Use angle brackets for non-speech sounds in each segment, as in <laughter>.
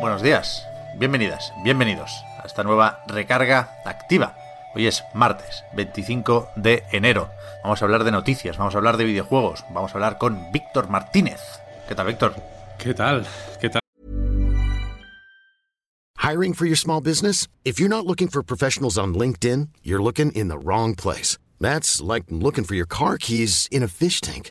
Buenos días, bienvenidas, bienvenidos a esta nueva recarga activa. Hoy es martes 25 de enero. Vamos a hablar de noticias, vamos a hablar de videojuegos, vamos a hablar con Víctor Martínez. ¿Qué tal, Víctor? ¿Qué tal? ¿Qué tal? Hiring for your small business? If you're not looking for professionals on LinkedIn, you're looking in the wrong place. That's like looking for your car keys in a fish tank.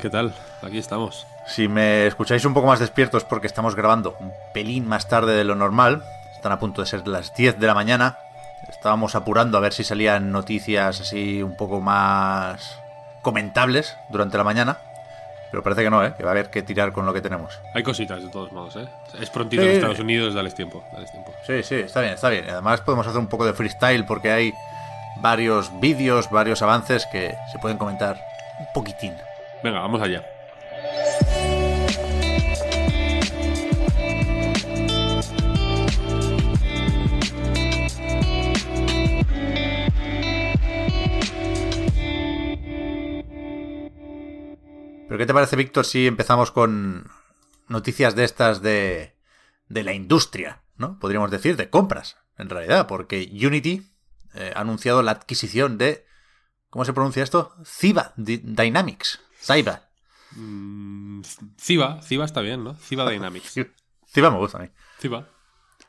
¿Qué tal? Aquí estamos. Si me escucháis un poco más despiertos porque estamos grabando un pelín más tarde de lo normal, están a punto de ser las 10 de la mañana, estábamos apurando a ver si salían noticias así un poco más comentables durante la mañana, pero parece que no, ¿eh? que va a haber que tirar con lo que tenemos. Hay cositas de todos modos, ¿eh? Es prontito Sí. en Estados Unidos, dales tiempo, dales tiempo. Sí, sí, está bien, está bien. Además podemos hacer un poco de freestyle porque hay varios vídeos, varios avances que se pueden comentar un poquitín. Venga, vamos allá. Pero ¿qué te parece, Víctor, si empezamos con noticias de estas de, de la industria, ¿no? Podríamos decir, de compras, en realidad, porque Unity eh, ha anunciado la adquisición de... ¿Cómo se pronuncia esto? Ciba Dynamics. Ciba. Mm, Ciba, Ciba está bien, ¿no? Ciba Dynamics. <laughs> Ciba me gusta a mí. Ciba.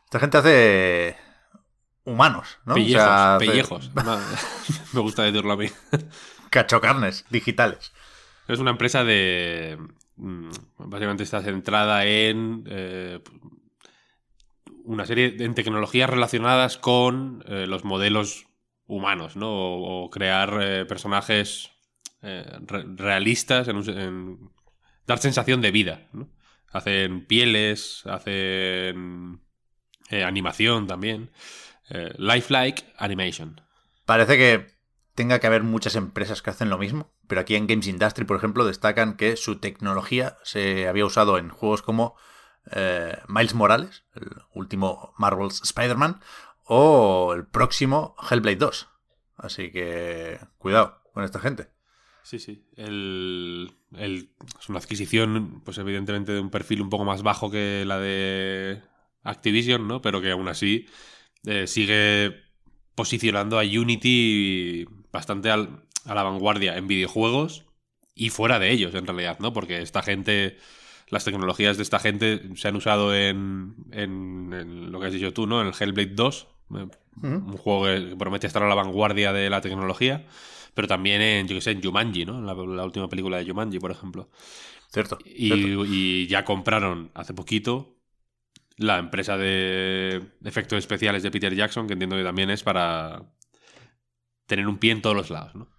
Esta gente hace humanos, ¿no? O Pellejos, sea, pellejos. <laughs> Me gusta decirlo a mí. Cachocarnes digitales. Es una empresa de... mm, Básicamente está centrada en eh, una serie de en tecnologías relacionadas con eh, los modelos humanos, ¿no? O, o crear eh, personajes eh, re- realistas en, dar sensación de vida, ¿no? Hacen pieles, hacen eh, animación también. Eh, lifelike animation. Parece que tenga que haber muchas empresas que hacen lo mismo, pero aquí en Games Industry, por ejemplo, destacan que su tecnología se había usado en juegos como Miles Morales, el último Marvel's Spider-Man, o el próximo Hellblade 2. Así que cuidado con esta gente. Sí, sí. El, el- es una adquisición, pues evidentemente de un perfil un poco más bajo que la de Activision, ¿no? Pero que aún así eh, sigue posicionando a Unity bastante al- a la vanguardia en videojuegos y fuera de ellos, en realidad, ¿no? Porque esta gente, las tecnologías de esta gente se han usado en, en- en lo que has dicho tú, ¿no? En el Hellblade 2, eh, un juego que promete estar a la vanguardia de la tecnología, pero también en, yo que sé, en Jumanji, ¿no? En la, la última película de Jumanji, por ejemplo. Cierto. Y, cierto. y ya compraron hace poquito la empresa de efectos especiales de Peter Jackson, que entiendo que también es para tener un pie en todos los lados, ¿no?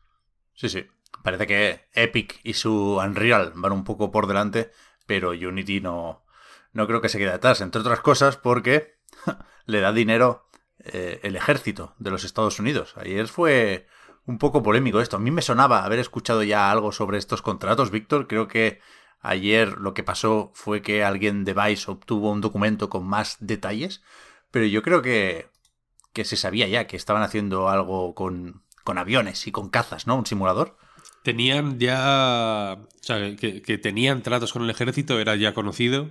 Sí, sí. Parece que Epic y su Unreal van un poco por delante, pero Unity no, no creo que se quede atrás, entre otras cosas porque <laughs> le da dinero eh, el ejército de los Estados Unidos. Ayer fue un poco polémico esto. A mí me sonaba haber escuchado ya algo sobre estos contratos, Víctor. Creo que ayer lo que pasó fue que alguien de Vice obtuvo un documento con más detalles, pero yo creo que, que se sabía ya que estaban haciendo algo con, con aviones y con cazas, ¿no? Un simulador. Tenían ya. O sea, que, que tenían tratos con el ejército, era ya conocido.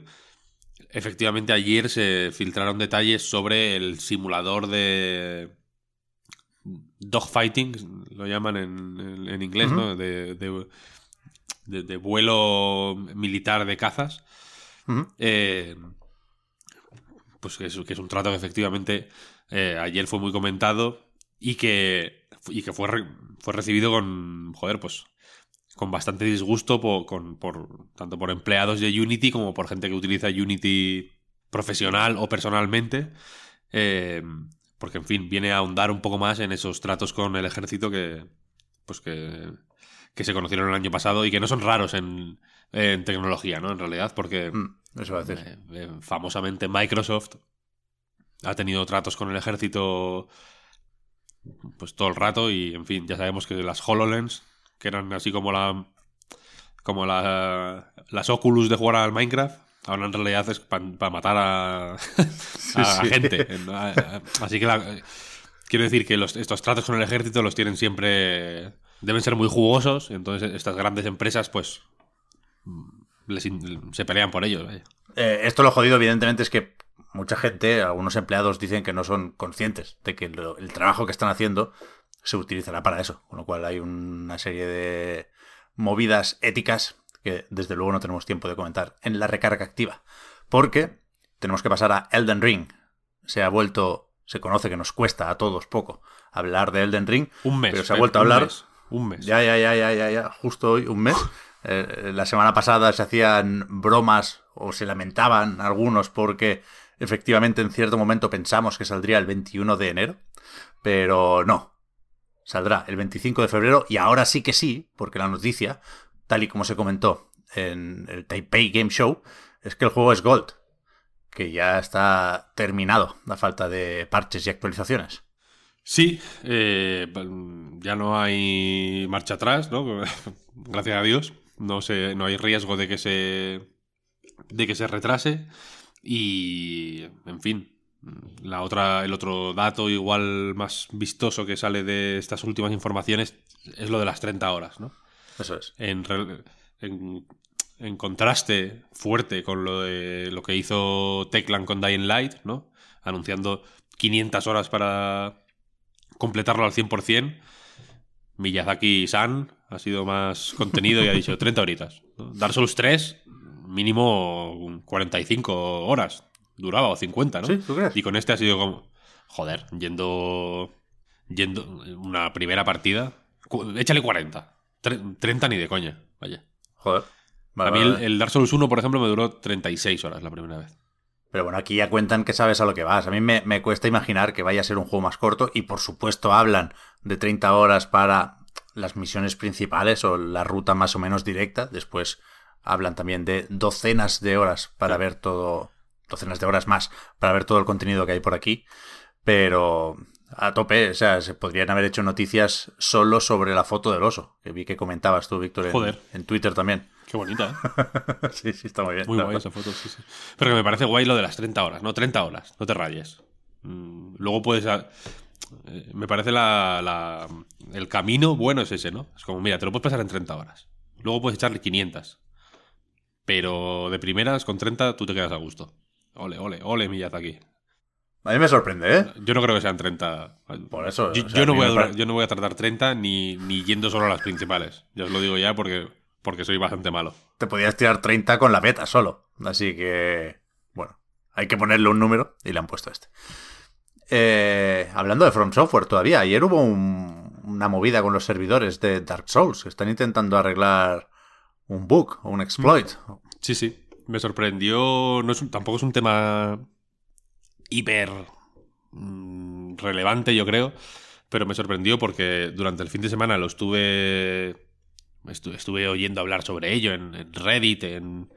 Efectivamente, ayer se filtraron detalles sobre el simulador de. Dogfighting, lo llaman en, en- en inglés, ¿no? De, de- de- de vuelo militar de cazas. Eh, pues que es, que es un trato que efectivamente eh, ayer fue muy comentado y que, y que fue, re- fue recibido con, joder, pues con bastante disgusto por, con, por, tanto por empleados de Unity como por gente que utiliza Unity profesional o personalmente. Eh, porque, en fin, viene a ahondar un poco más en esos tratos con el ejército que, pues que, que se conocieron el año pasado y que no son raros en, en tecnología, ¿no? En realidad, porque... Mm, eso va a decir. Eh, eh, famosamente Microsoft ha tenido tratos con el ejército pues todo el rato y en fin, ya sabemos que las HoloLens, que eran así como la como la, las Oculus de jugar al Minecraft, ahora en realidad es para matar a, <laughs> a sí. gente. <laughs> Así que la- quiero decir que los- estos tratos con el ejército los tienen siempre deben ser muy jugosos, entonces estas grandes empresas pues les se pelean por ellos. Eh, esto lo jodido, evidentemente, es que mucha gente, algunos empleados dicen que no son conscientes de que lo- el trabajo que están haciendo se utilizará para eso. Con lo cual hay una serie de movidas éticas que desde luego no tenemos tiempo de comentar en la recarga activa. Porque tenemos que pasar a Elden Ring. Se ha vuelto, se conoce que nos cuesta a todos poco hablar de Elden Ring. Un mes. Pero se ha Pep, vuelto a un hablar. mes, un mes. Ya, ya, ya, ya, ya, ya, justo hoy, un mes. <laughs> Eh, la semana pasada se hacían bromas o se lamentaban algunos porque efectivamente en cierto momento pensamos que saldría el 21 de enero, pero no. Saldrá el 25 de febrero y ahora sí que sí, porque la noticia, tal y como se comentó en el Taipei Game Show, es que el juego es Gold, que ya está terminado a falta de parches y actualizaciones. Sí, eh, ya no hay marcha atrás, ¿no? <laughs> Gracias a Dios. No, se, no hay riesgo de que se. de que se retrase. Y. en fin. La otra, el otro dato igual más vistoso que sale de estas últimas informaciones es lo de las 30 horas, ¿no? Eso es. en, en contraste fuerte con lo de lo que hizo Teclan con Dying Light, ¿no? Anunciando 500 horas para completarlo al 100%. Miyazaki-san ha sido más contenido y ha dicho 30 horitas. ¿no? Dark Souls 3, mínimo 45 horas. Duraba o 50, ¿no? Sí, ¿tú crees? Y con este ha sido como... Joder, yendo... Yendo una primera partida... Échale 40. Tre- 30 ni de coña, vaya. Joder. Vale, a mí vale, el, vale. el Dark Souls 1, por ejemplo, me duró 36 horas la primera vez. Pero bueno, aquí ya cuentan que sabes a lo que vas. A mí me, me cuesta imaginar que vaya a ser un juego más corto y por supuesto hablan de 30 horas para las misiones principales o la ruta más o menos directa. Después hablan también de docenas de horas para ver todo, docenas de horas más para ver todo el contenido que hay por aquí. Pero a tope, o sea, se podrían haber hecho noticias solo sobre la foto del oso, que vi que comentabas tú, Víctor, en, en Twitter también. Qué bonita, ¿eh? <laughs> sí, sí, está muy bien. Muy guay esa foto, sí, sí. Pero que me parece guay lo de las 30 horas, ¿no? 30 horas, no te rayes. Mm, Luego puedes... a- eh, Me parece la, la- el camino bueno es ese, ¿no? Es como, mira, te lo puedes pasar en 30 horas. Luego puedes echarle 500. Pero de primeras, con 30, tú te quedas a gusto. Ole, ole, ole, Miyazaki. A mí me sorprende, ¿eh? Yo no creo que sean 30. Por eso, Yo, o sea, yo a no voy a durar- yo no voy a tardar 30 ni, ni yendo solo a las principales. Ya os lo digo ya porque, porque soy bastante malo. te podías tirar 30 con la beta solo. Así que, bueno, hay que ponerle un número y le han puesto este. Eh, hablando de From Software todavía, ayer hubo un- una movida con los servidores de Dark Souls que están intentando arreglar un bug o un exploit. Sí, sí. Me sorprendió. No es un- tampoco es un tema hiper mm, relevante, yo creo. Pero me sorprendió porque durante el fin de semana lo estuve. estu- estuve oyendo hablar sobre ello en, Reddit, en,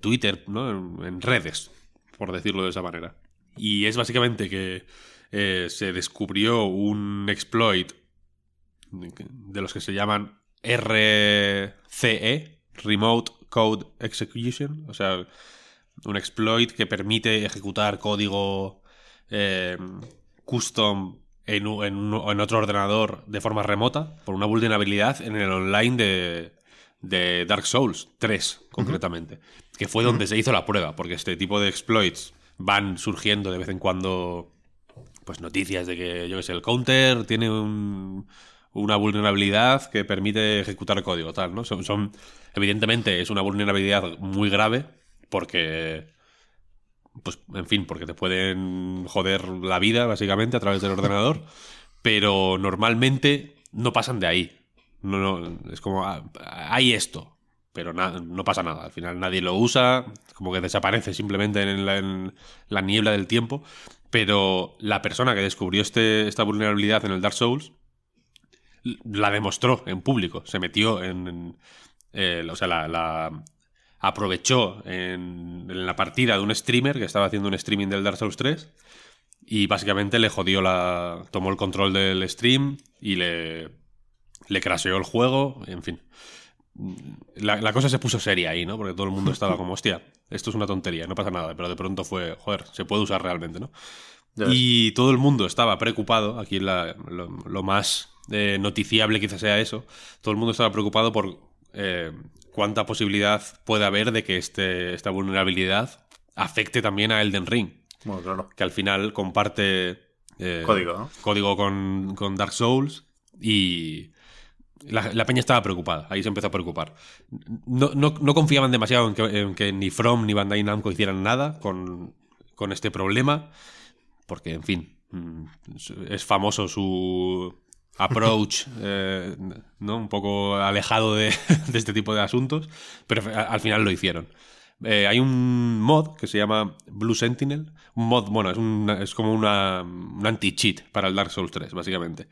Twitter, ¿no? En, en redes, por decirlo de esa manera. Y es básicamente que eh, se descubrió un exploit de los que se llaman RCE, Remote Code Execution, o sea, un exploit que permite ejecutar código eh, custom en, u- en un- en otro ordenador de forma remota por una vulnerabilidad en el online de, de Dark Souls 3, concretamente. Que fue donde se hizo la prueba, porque este tipo de exploits van surgiendo de vez en cuando pues noticias de que, yo que sé, el counter tiene un- una vulnerabilidad que permite ejecutar código, tal, ¿no? Son, evidentemente es una vulnerabilidad muy grave porque, pues, en fin, porque te pueden joder la vida, básicamente, a través del ordenador, <laughs> pero normalmente no pasan de ahí. No, no, es como, ah, hay esto, pero no pasa nada. Al final nadie lo usa, como que desaparece simplemente en la, en la niebla del tiempo. Pero la persona que descubrió este, esta vulnerabilidad en el Dark Souls la demostró en público. Se metió en. en, eh, o sea, la, la aprovechó en, en la partida de un streamer que estaba haciendo un streaming del Dark Souls 3 y básicamente le jodió la. tomó el control del stream y le. le craseó el juego, en fin. La, la cosa se puso seria ahí, ¿no? Porque todo el mundo estaba como, hostia, esto es una tontería, no pasa nada. Pero de pronto fue, joder, se puede usar realmente, ¿no? Y todo el mundo estaba preocupado, aquí la- lo, lo más eh, noticiable quizás sea eso, todo el mundo estaba preocupado por eh, cuánta posibilidad puede haber de que este, esta vulnerabilidad afecte también a Elden Ring, Bueno, claro. que al final comparte eh, Código, ¿no? código con, con Dark Souls y la, la peña estaba preocupada, ahí se empezó a preocupar. No, no- no confiaban demasiado en que, en que ni From ni Bandai Namco hicieran nada con, con este problema, porque, en fin, mm, es famoso su approach, eh, ¿no? Un poco alejado de, <laughs> este tipo de asuntos, pero al final lo hicieron. Eh, hay un mod que se llama Blue Sentinel. Un mod, bueno, es, es como una, un anti-cheat para el Dark Souls 3, básicamente.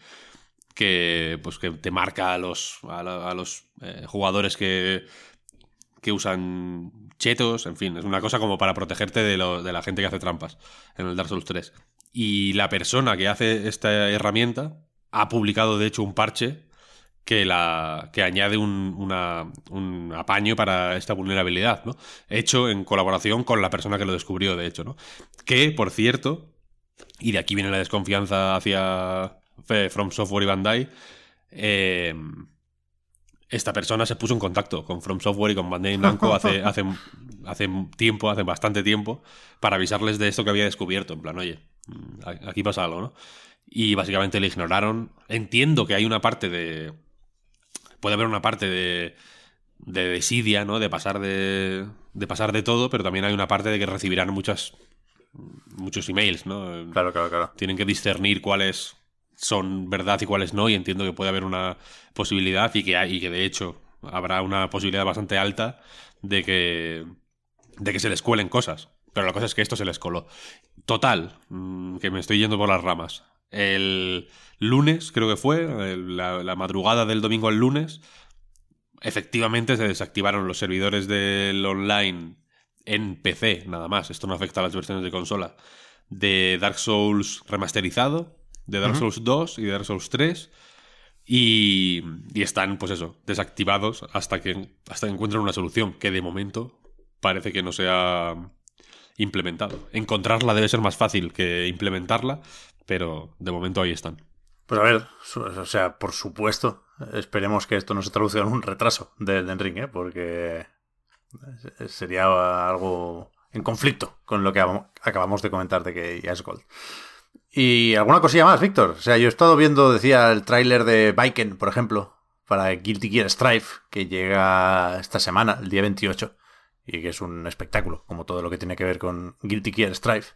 Que, pues, que te marca a los, a, a los eh, jugadores que, que usan chetos, en fin, es una cosa como para protegerte de, lo- de la gente que hace trampas en el Dark Souls 3. Y la persona que hace esta herramienta ha publicado, de hecho, un parche que, la, que añade un, una- un apaño para esta vulnerabilidad, ¿no? Hecho en colaboración con la persona que lo descubrió, de hecho, ¿no? Que, por cierto, y de aquí viene la desconfianza hacia eh, From Software y Bandai, eh, esta persona se puso en contacto con From Software y con Bandai Namco hace, <laughs> hace, hace tiempo, hace bastante tiempo, para avisarles de esto que había descubierto. En plan, oye, mm, aquí pasa algo, ¿no? Y básicamente le ignoraron. Entiendo que hay una parte de. Puede haber una parte de. de desidia, ¿no? De pasar de. de pasar de todo, pero también hay una parte de que recibirán muchas. muchos emails, ¿no? Claro, claro, claro. tienen que discernir cuáles son verdad y cuáles no, y entiendo que puede haber una posibilidad y que, hay, y que de hecho habrá una posibilidad bastante alta de que, de que se les cuelen cosas. Pero la cosa es que esto se les coló. Total, mm, que me estoy yendo por las ramas. El lunes, creo que fue, el- la, la madrugada del domingo al lunes, efectivamente se desactivaron los servidores del online en PC, nada más. Esto no afecta a las versiones de consola. De Dark Souls remasterizado, de Dark Souls 2 y de Dark Souls 3. Y, y están, pues eso, desactivados hasta que, hasta que encuentren una solución que de momento parece que no se ha implementado. Encontrarla debe ser más fácil que implementarla, pero de momento ahí están. Pues a ver, o sea, por supuesto, esperemos que esto no se traduzca en un retraso de Elden Ring, ¿eh? porque sería algo en conflicto con lo que am- acabamos de comentar de que ya es Gold. ¿Y alguna cosilla más, Víctor? O sea, yo he estado viendo, decía, el tráiler de Viken, por ejemplo, para Guilty Gear Strife, que llega esta semana, el día 28, y que es un espectáculo, como todo lo que tiene que ver con Guilty Gear Strife.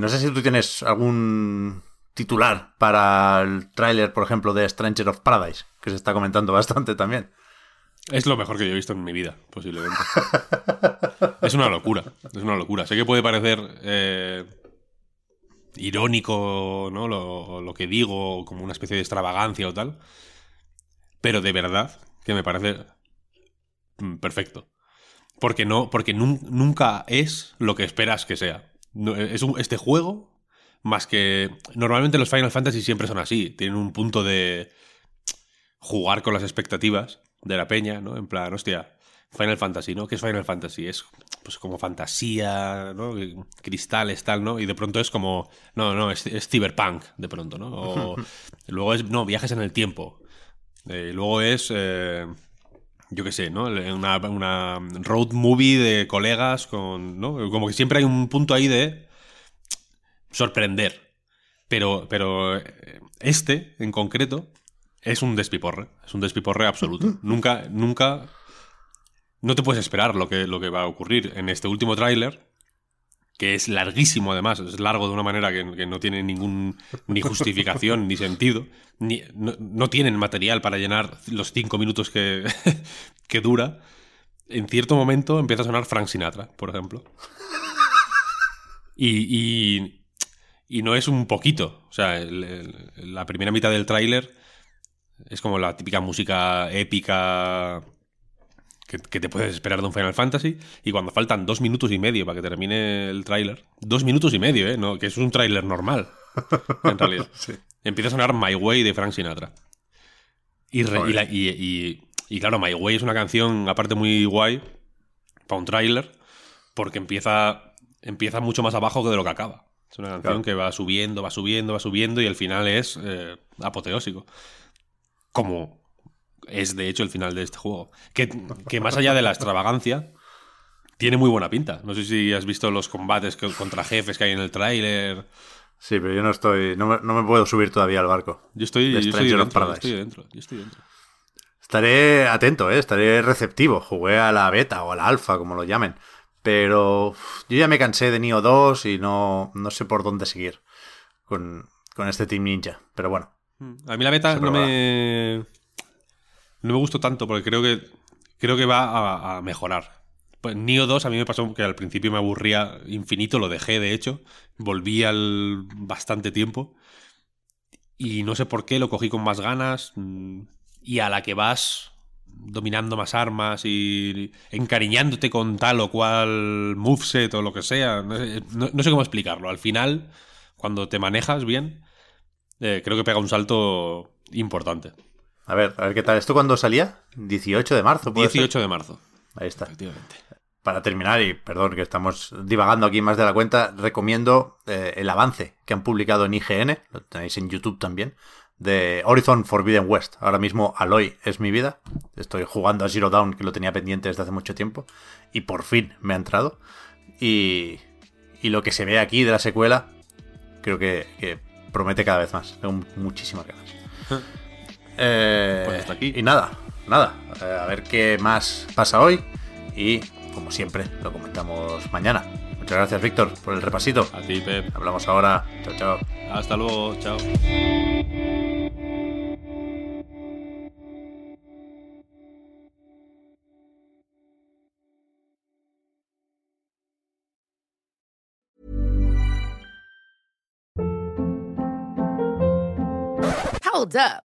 No sé si tú tienes algún titular para el tráiler, por ejemplo, de Stranger of Paradise, que se está comentando bastante también. Es lo mejor que yo he visto en mi vida, posiblemente. <laughs> es una locura, es una locura. Sé que puede parecer eh, irónico, ¿no? Lo, lo que digo, como una especie de extravagancia o tal. Pero de verdad que me parece mm, perfecto. Porque no, porque nun- nunca es lo que esperas que sea. No, es un- este juego, más que. Normalmente los Final Fantasy siempre son así. Tienen un punto de jugar con las expectativas de la peña, ¿no? En plan, hostia, Final Fantasy, ¿no? ¿Qué es Final Fantasy? Es pues como fantasía, ¿no? Cristales, tal, ¿no? Y de pronto es como, no, no, es, cyberpunk, de pronto, ¿no? O <laughs> luego es, no, viajes en el tiempo. Eh, luego es, eh, yo qué sé, ¿no? Una, una, road movie de colegas con, ¿no? Como que siempre hay un punto ahí de sorprender. Pero, pero eh, este, en concreto, es un despiporre. Es un despiporre absoluto. <laughs> nunca, nunca no te puedes esperar lo que, lo que va a ocurrir en este último tráiler, que es larguísimo además, es largo de una manera que, no tiene ningún ni justificación ni sentido, ni, no, tienen material para llenar los cinco minutos que, <laughs> que dura. En cierto momento empieza a sonar Frank Sinatra, por ejemplo. Y, y, no es un poquito. O sea, la primera mitad del tráiler es como la típica música épica que, te puedes esperar de un Final Fantasy. Y cuando faltan dos minutos y medio para que termine el tráiler, dos minutos y medio, ¿eh? No, que es un tráiler normal, <laughs> en realidad. Empieza a sonar My Way de Frank Sinatra. Y, y, claro, My Way es una canción, aparte muy guay, para un tráiler, porque empieza, empieza mucho más abajo que de lo que acaba. Es una canción que va subiendo, va subiendo, va subiendo y el final es eh, apoteósico. Como es de hecho el final de este juego. <laughs> Que, más allá de la extravagancia, tiene muy buena pinta. No sé si has visto los combates contra jefes que hay en el tráiler. Sí, pero yo no estoy. No me, puedo subir todavía al barco. Yo estoy, yo estoy, dentro, Estaré atento, ¿eh? estaré receptivo. Jugué a la beta o a la alfa, como lo llamen. Pero yo ya me cansé de Nioh 2 y no, no sé por dónde seguir con, con este Team Ninja. Pero bueno. A mí la beta no me no me gustó tanto porque creo que, creo que va a, mejorar. Pues Nio 2 a mí me pasó que al principio me aburría infinito, lo dejé de hecho, volví al bastante tiempo y no sé por qué lo cogí con más ganas mm, y a la que vas dominando más armas y encariñándote con tal o cual moveset o lo que sea, no, sé cómo explicarlo. Al final, cuando te manejas bien, eh, creo que pega un salto importante. A ver, a ver qué tal. ¿Esto cuándo salía? 18 de marzo. 18 de marzo. Ahí está. Efectivamente. Para terminar, y perdón que estamos divagando aquí más de la cuenta, recomiendo eh, el avance que han publicado en IGN, lo tenéis en YouTube también, de Horizon Forbidden West. Ahora mismo Aloy es mi vida. Estoy jugando a Zero Dawn, que lo tenía pendiente desde hace mucho tiempo, y por fin me ha entrado. Y, y lo que se ve aquí de la secuela, creo que, que promete cada vez más. Tengo muchísimas ganas. Eh, pues hasta aquí. Y nada, nada. Eh, a ver qué más pasa hoy. Y como siempre, lo comentamos mañana. Muchas gracias, Víctor, por el repasito. A ti, Pep. Hablamos ahora. Chao, chao. Hasta luego. Chao. Hold up.